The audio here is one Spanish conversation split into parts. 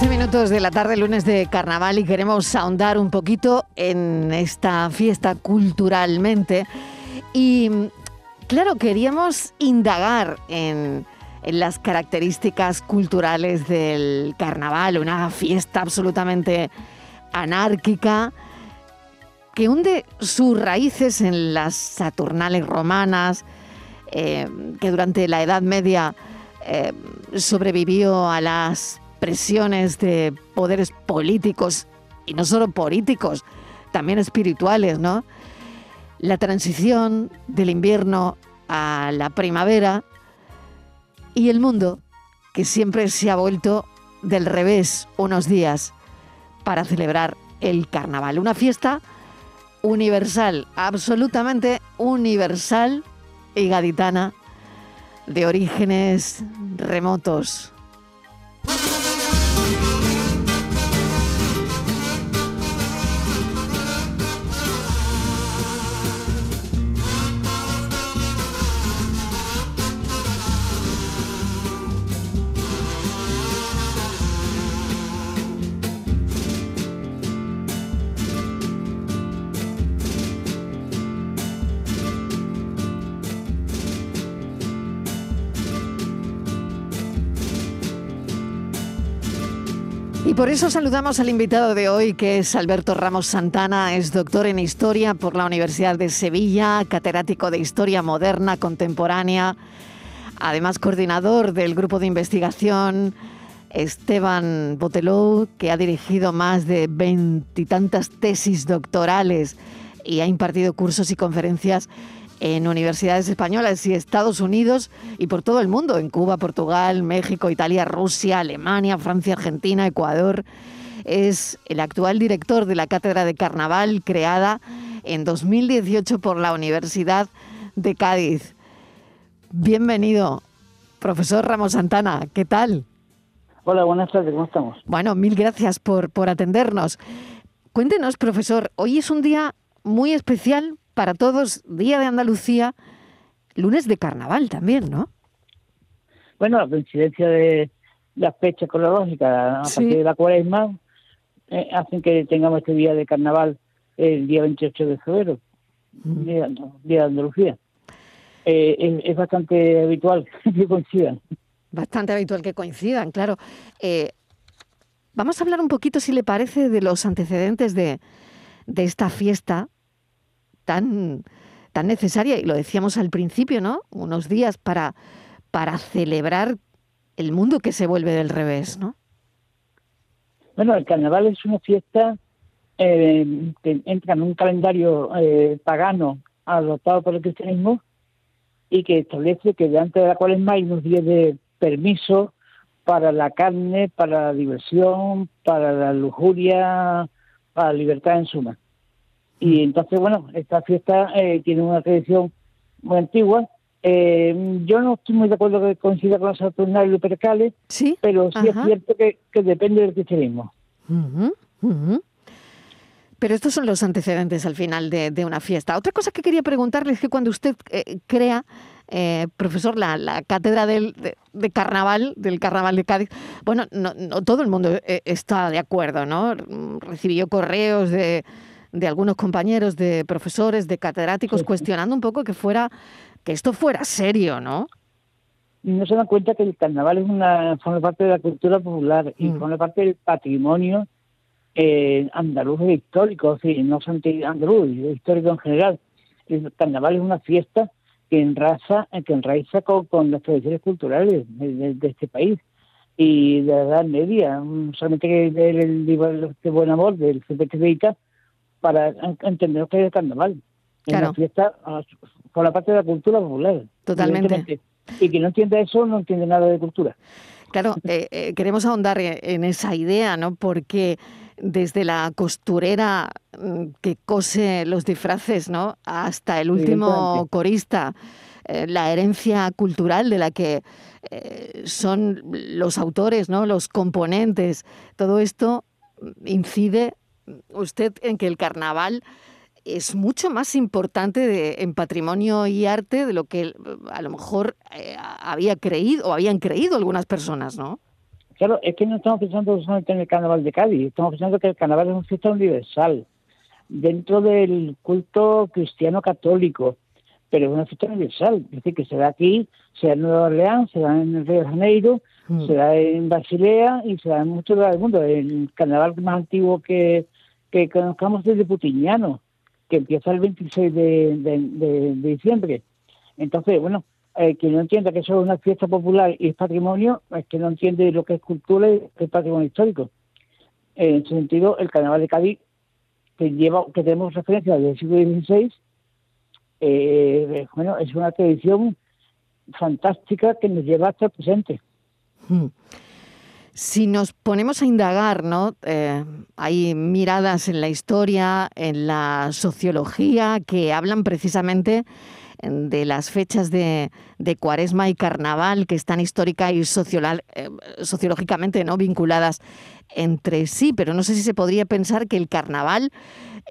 12 minutos de la tarde, lunes de carnaval, y queremos ahondar un poquito en esta fiesta culturalmente. Y claro, queríamos indagar en, en las características culturales del carnaval, una fiesta absolutamente anárquica que hunde sus raíces en las Saturnales romanas, eh, que durante la Edad Media eh, sobrevivió a las presiones de poderes políticos, y no solo políticos, también espirituales, ¿no? La transición del invierno a la primavera y el mundo que siempre se ha vuelto del revés unos días para celebrar el carnaval. Una fiesta universal, absolutamente universal y gaditana, de orígenes remotos. Por eso saludamos al invitado de hoy, que es Alberto Ramos Santana, es doctor en Historia por la Universidad de Sevilla, catedrático de Historia Moderna Contemporánea, además coordinador del grupo de investigación Esteban Botelou, que ha dirigido más de veintitantas tesis doctorales y ha impartido cursos y conferencias en universidades españolas y Estados Unidos y por todo el mundo, en Cuba, Portugal, México, Italia, Rusia, Alemania, Francia, Argentina, Ecuador. Es el actual director de la Cátedra de Carnaval creada en 2018 por la Universidad de Cádiz. Bienvenido, profesor Ramos Santana. ¿Qué tal? Hola, buenas tardes, ¿cómo estamos? Bueno, mil gracias por, por atendernos. Cuéntenos, profesor, hoy es un día muy especial para todos, Día de Andalucía, lunes de carnaval también, ¿no? Bueno, la coincidencia de las fechas cronológicas a partir de la cuaresma eh, hacen que tengamos este día de carnaval el día 28 de febrero, día, de Andalucía. Eh, es, bastante habitual que coincidan. Bastante habitual que coincidan, claro. Eh, vamos a hablar un poquito, si le parece, de los antecedentes de, de esta fiesta tan, tan necesaria, y lo decíamos al principio, ¿no? Unos días para, para celebrar el mundo que se vuelve del revés, ¿no? Bueno, el carnaval es una fiesta eh, que entra en un calendario eh, pagano adoptado por el cristianismo y que establece que delante de la cuaresma hay unos días de permiso para la carne, para la diversión, para la lujuria, para la libertad en suma. Y entonces, bueno, esta fiesta eh, tiene una tradición muy antigua. Eh, yo no estoy muy de acuerdo que coincida con los Saturnales y Lupercales, ¿Sí? pero sí es cierto que, depende del cristianismo. Pero estos son los antecedentes al final de, una fiesta. Otra cosa que quería preguntarle es que cuando usted eh, crea, profesor, la, cátedra del, de, carnaval, del carnaval de Cádiz, bueno, no, no todo el mundo está de acuerdo, ¿no? Recibió correos de de algunos compañeros, de profesores, de catedráticos, cuestionando un poco que fuera, que esto fuera serio, ¿no? No se dan cuenta que el carnaval es una, forma parte de la cultura popular y mm. forma parte del patrimonio eh, andaluces históricos, sí, no solamente andaluz, histórico en general. El carnaval es una fiesta que enraza, que enraiza con, con las tradiciones culturales de, este país y de la Edad Media. Solamente que leer el libro de Buen Amor del Beita para entender que es el carnaval. Es una fiesta ah, por la parte de la cultura popular. Totalmente. Y quien no entiende eso no entiende nada de cultura. Claro, eh, eh, queremos ahondar en esa idea, ¿no? Porque desde la costurera mm, que cose los disfraces, ¿no? Hasta el último corista, eh, la herencia cultural de la que son los autores, ¿no? Los componentes, todo esto incide usted en que el carnaval es mucho más importante en patrimonio y arte de lo que a lo mejor eh, había creído o habían creído algunas personas, ¿no? Claro, es que no estamos pensando solamente en el carnaval de Cádiz, estamos pensando que el carnaval es una fiesta universal dentro del culto cristiano católico, pero es una fiesta universal, es decir, que se da aquí, se da en Nueva Orleans, se da en el Río de Janeiro, mm. se da en Basilea y se da en muchos lugares del mundo. El carnaval más antiguo que, que conozcamos es de Putiñano, que empieza el 26 de, diciembre. Entonces, bueno, eh, quien no entienda que eso es una fiesta popular y es patrimonio, es que no entiende lo que es cultura y es patrimonio histórico. En ese sentido, el Carnaval de Cádiz, que lleva, que tenemos referencia del siglo XVI, eh, bueno, es una tradición fantástica que nos lleva hasta el presente. Hmm. Si nos ponemos a indagar, ¿no? Eh, hay miradas en la historia, en la sociología, que hablan precisamente de las fechas de, Cuaresma y Carnaval, que están histórica y eh, sociológicamente ¿no? vinculadas entre sí, pero no sé si se podría pensar que el Carnaval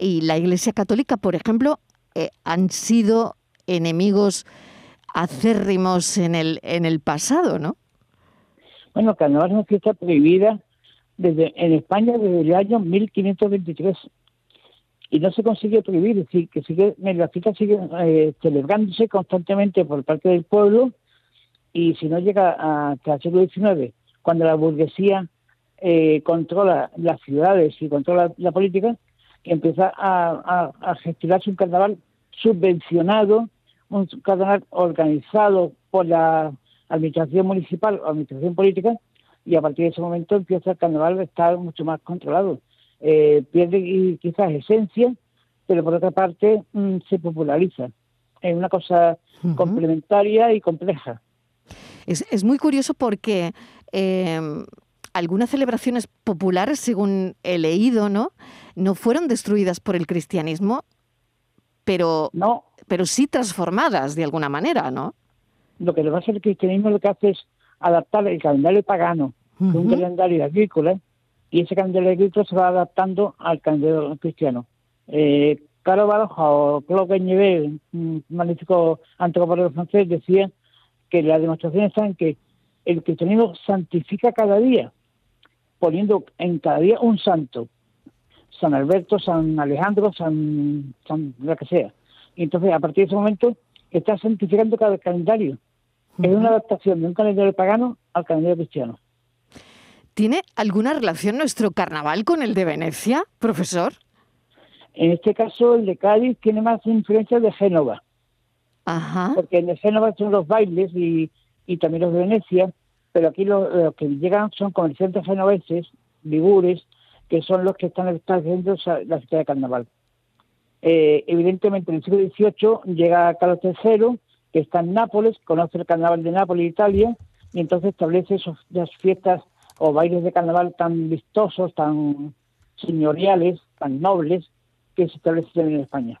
y la Iglesia Católica, por ejemplo, eh, han sido enemigos acérrimos en el, en el pasado, ¿no? Bueno, carnaval es una fiesta prohibida. Desde en España desde el año 1523 y no se consigue prohibir, es decir, que sigue, la fiesta sigue eh, celebrándose constantemente por parte del pueblo. Y si no llega hasta el siglo XIX, cuando la burguesía eh, controla las ciudades y controla la política, empieza a, a, gestionarse un carnaval subvencionado, un carnaval organizado por la administración municipal o administración política, y a partir de ese momento empieza el carnaval a estar mucho más controlado. Eh, pierde quizás esencia, pero por otra parte mm, se populariza. Es una cosa complementaria y compleja. Es, muy curioso porque em, algunas celebraciones populares, según he leído, ¿no? No fueron destruidas por el cristianismo, pero, no. pero sí transformadas de alguna manera, ¿no? Lo que le va a hacer el cristianismo lo que hace es adaptar el calendario pagano, un calendario agrícola, y ese calendario agrícola se va adaptando al calendario cristiano. Eh, Caro Baroja o Claude Nivel, un magnífico antropólogo francés, decía que la demostración está en que el cristianismo santifica cada día, poniendo en cada día un santo. San Alberto, San Alejandro, San, San lo que sea. Y entonces, a partir de ese momento, está santificando cada calendario. Es una adaptación de un calendario pagano al calendario cristiano. ¿Tiene alguna relación nuestro carnaval con el de Venecia, profesor? En este caso, el de Cádiz tiene más influencia de Génova. Ajá. Porque en de Génova son los bailes y, también los de Venecia, pero aquí los, que llegan son comerciantes genoveses, ligures, que son los que están estableciendo la fiesta de carnaval. Eh, evidentemente, en el siglo XVIII llega Carlos III que está en Nápoles, conoce el carnaval de Nápoles, Italia, y entonces establece esas fiestas o bailes de carnaval tan vistosos, tan señoriales, tan nobles, que se establecen en España.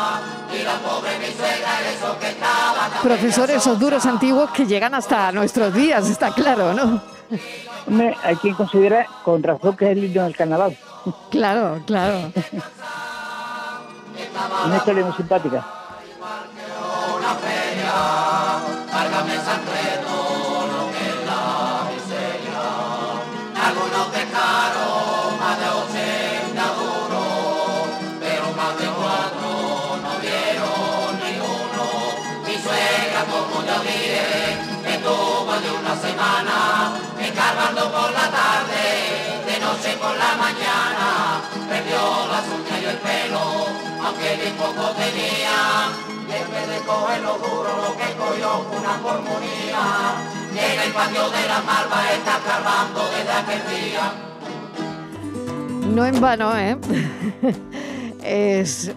Profesor, esos duros antiguos que llegan hasta nuestros días, está claro, ¿no? hay quien considera con razón que es el himno del carnaval. Claro, claro. Una historia muy simpática. La mañana, perdió las uñas y el pelo, aunque bien poco tenía, y en vez de cogerlo duro lo que cogió una pulmonía, y en el patio de la malva está cargando desde aquel día. No en vano, ¿eh? es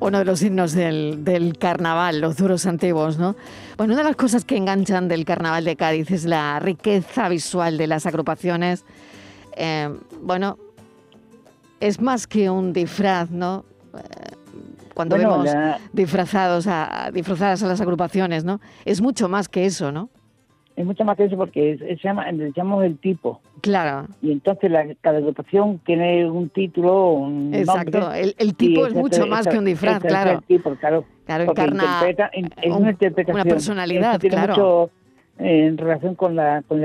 uno de los signos del, del, carnaval, los duros antiguos, ¿no? Bueno, una de las cosas que enganchan del carnaval de Cádiz es la riqueza visual de las agrupaciones. Eh, bueno, es más que un disfraz, ¿no? Eh, cuando vemos disfrazados a, disfrazadas a las agrupaciones, ¿no? Es mucho más que eso, ¿no? es mucho más que eso porque se llama, le llamamos el tipo. Claro. Y entonces la, cada agrupación tiene un título, un Exacto, el, tipo es mucho más que un disfraz, claro. El tipo, claro. Claro, encarna es una personalidad, claro. Mucho, en relación con la, con,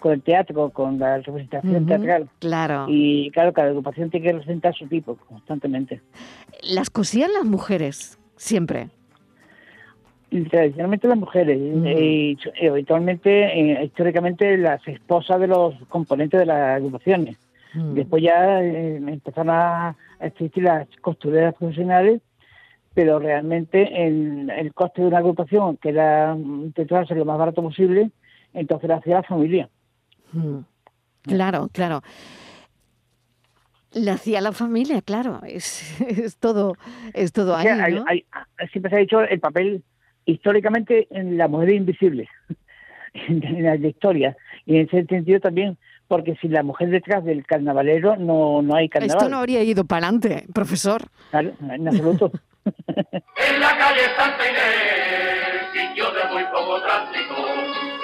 con el teatro, con la representación teatral. Claro. Y claro, cada agrupación tiene que representar su tipo constantemente. Las cosían las mujeres, siempre tradicionalmente las mujeres y, habitualmente eh, históricamente las esposas de los componentes de las agrupaciones después ya eh, empezaron a existir las costureras profesionales pero realmente el, el coste de una agrupación que era intentar ser lo más barato posible entonces lo hacía la familia claro claro la hacía la familia, claro, es, es todo, es todo ahí, siempre se ha dicho el papel históricamente en la mujer invisible en la historia y en ese sentido también porque si la mujer detrás del carnavalero no, no hay carnaval. Esto no habría ido para adelante, profesor. Claro, en absoluto. en la calle Santa Inés, sitio de muy poco tránsito,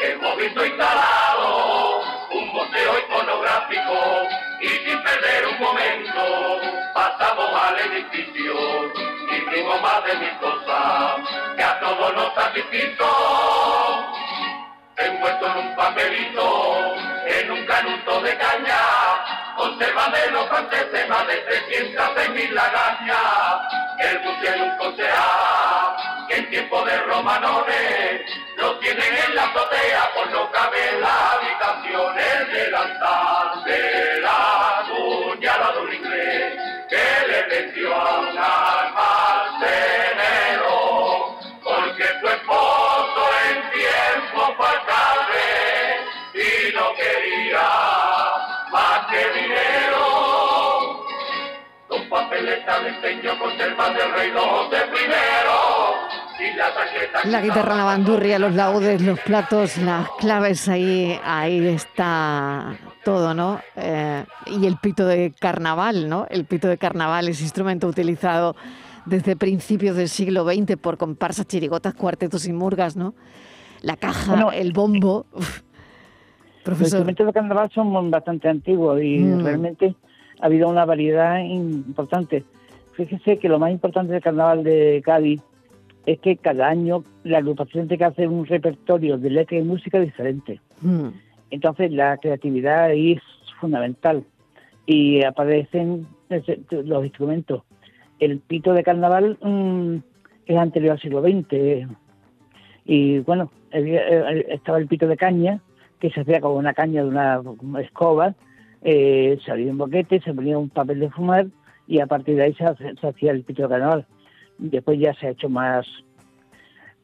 hemos visto instalado un museo iconográfico y sin perder un momento pasamos al edificio y vimos más de mis cosas todos los sacrificios, envuelto en un papelito, en un canuto de caña, conserva de los franceses más de 300 mil lagañas, el buque de un cochea, que en tiempo de romanones, lo tienen en la azotea, por no cabe la habitación, el delantal de la cuñada de un inglés, que le vendió a un almacenero porque tu esposo en tiempo pasable y no quería que dinero. Los papeles de empeño conservan del rey de primero. La guitarra, la bandurria, los laudes, los platos, las claves, ahí, ahí está todo, ¿no? Eh, y el pito de carnaval, ¿no? El pito de carnaval es instrumento utilizado desde principios del siglo XX por comparsas, chirigotas, cuartetos y murgas, ¿no? La caja, el bombo. Los instrumentos de carnaval son bastante antiguos y mm. realmente ha habido una variedad importante. Fíjese que lo más importante del carnaval de Cádiz es que cada año la agrupación tiene que hacer un repertorio de letra y música diferente. Mm. Entonces la creatividad es fundamental y aparecen los instrumentos el pito de carnaval mm, es anterior al siglo XX. Y bueno, eh, estaba el pito de caña, que se hacía con una caña de una, escoba, eh, se abría un boquete, se ponía un papel de fumar y a partir de ahí se, hacía el pito de carnaval. Después ya se ha hecho más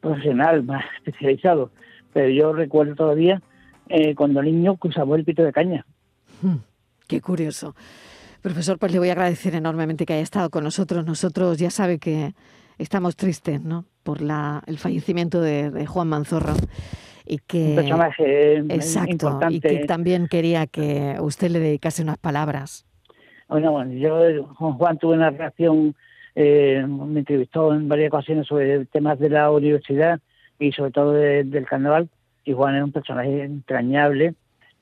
profesional, más especializado. Pero yo recuerdo todavía eh, cuando niño usaba el pito de caña. Hmm, qué curioso. Profesor, pues le voy a agradecer enormemente que haya estado con nosotros. Nosotros ya sabe que estamos tristes, ¿no? Por la, el fallecimiento de, Juan Manzorro y que un personaje exacto importante. y que también quería que usted le dedicase unas palabras. Bueno, bueno, yo con Juan tuve una relación, eh, me entrevistó en varias ocasiones sobre temas de la universidad y sobre todo del carnaval. Y Juan es un personaje entrañable,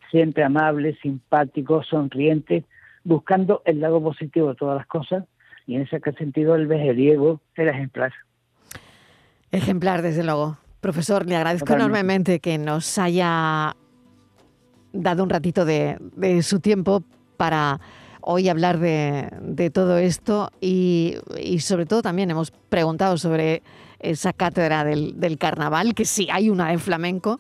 siempre amable, simpático, sonriente, buscando el lado positivo de todas las cosas. Y en ese sentido, el vejeriego era ejemplar. Ejemplar, desde luego. Profesor, le agradezco enormemente que nos haya dado un ratito de, de su tiempo para hoy hablar de, de todo esto y, y, sobre todo también hemos preguntado sobre esa cátedra del, del, carnaval, que sí hay una de flamenco.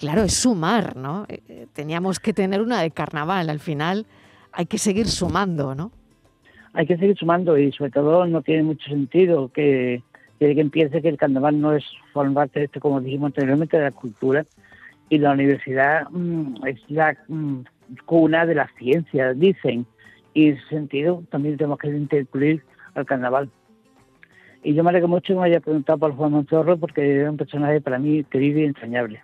Claro, es sumar, ¿no? Eh, eh, teníamos que tener una de carnaval. Al final hay que seguir sumando, ¿no? Hay que seguir sumando y sobre todo no tiene mucho sentido que, que empiece que el carnaval no es formar parte, como dijimos anteriormente, de la cultura y la universidad mmm, es la mmm, cuna de la ciencia, dicen, y en ese sentido también tenemos que incluir al carnaval. Y yo me alegro mucho que me haya preguntado por Juan Montorro porque es un personaje para mí querido y entrañable.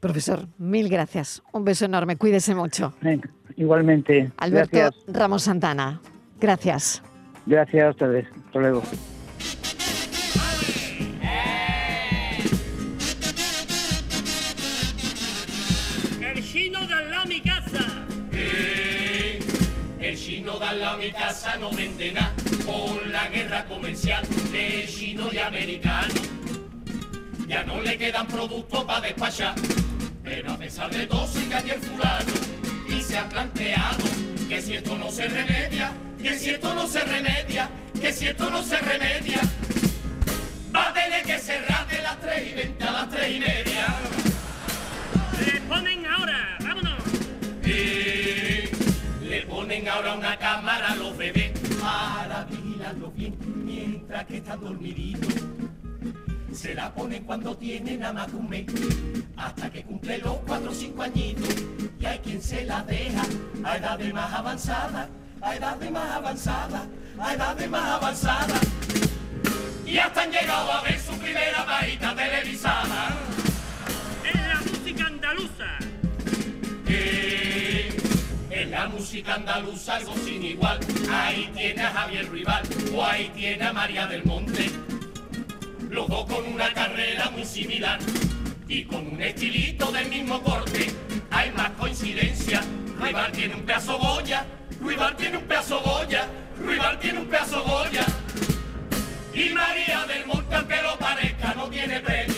Profesor, mil gracias. Un beso enorme. Cuídese mucho. Venga, igualmente. Alberto gracias. Ramos Santana. Gracias. Gracias a ustedes. Hasta luego. Al lado mi casa no vende nada con la guerra comercial de chino y americano. Ya no le quedan productos para despachar, pero a pesar de todo sigue allí el fulano y se ha planteado que si esto no se remedia, que si esto no se remedia, que si esto no se remedia, va a tener que cerrar de las 3 y 20 a las 3 y media. Le ahora, ahora una cámara a los bebés para vigilarlos bien mientras que están dormiditos. Se la ponen cuando tienen nada más de un mes, hasta que cumple los cuatro o cinco añitos. Y hay quien se la deja a edad de más avanzada, a edad de más avanzada, a edad de más avanzada. Y hasta han llegado a ver su primera varita televisada. Es la música andaluza. Eh, música andaluza algo sin igual. Ahí tiene a Javier Rival o ahí tiene a María del Monte. Los dos con una carrera muy similar y con un estilito del mismo corte. Hay más coincidencia. Rival tiene un pedazo Goya, Rival tiene un pedazo Goya, Rival tiene un pedazo Goya. Y María del Monte, aunque lo parezca, no tiene premio.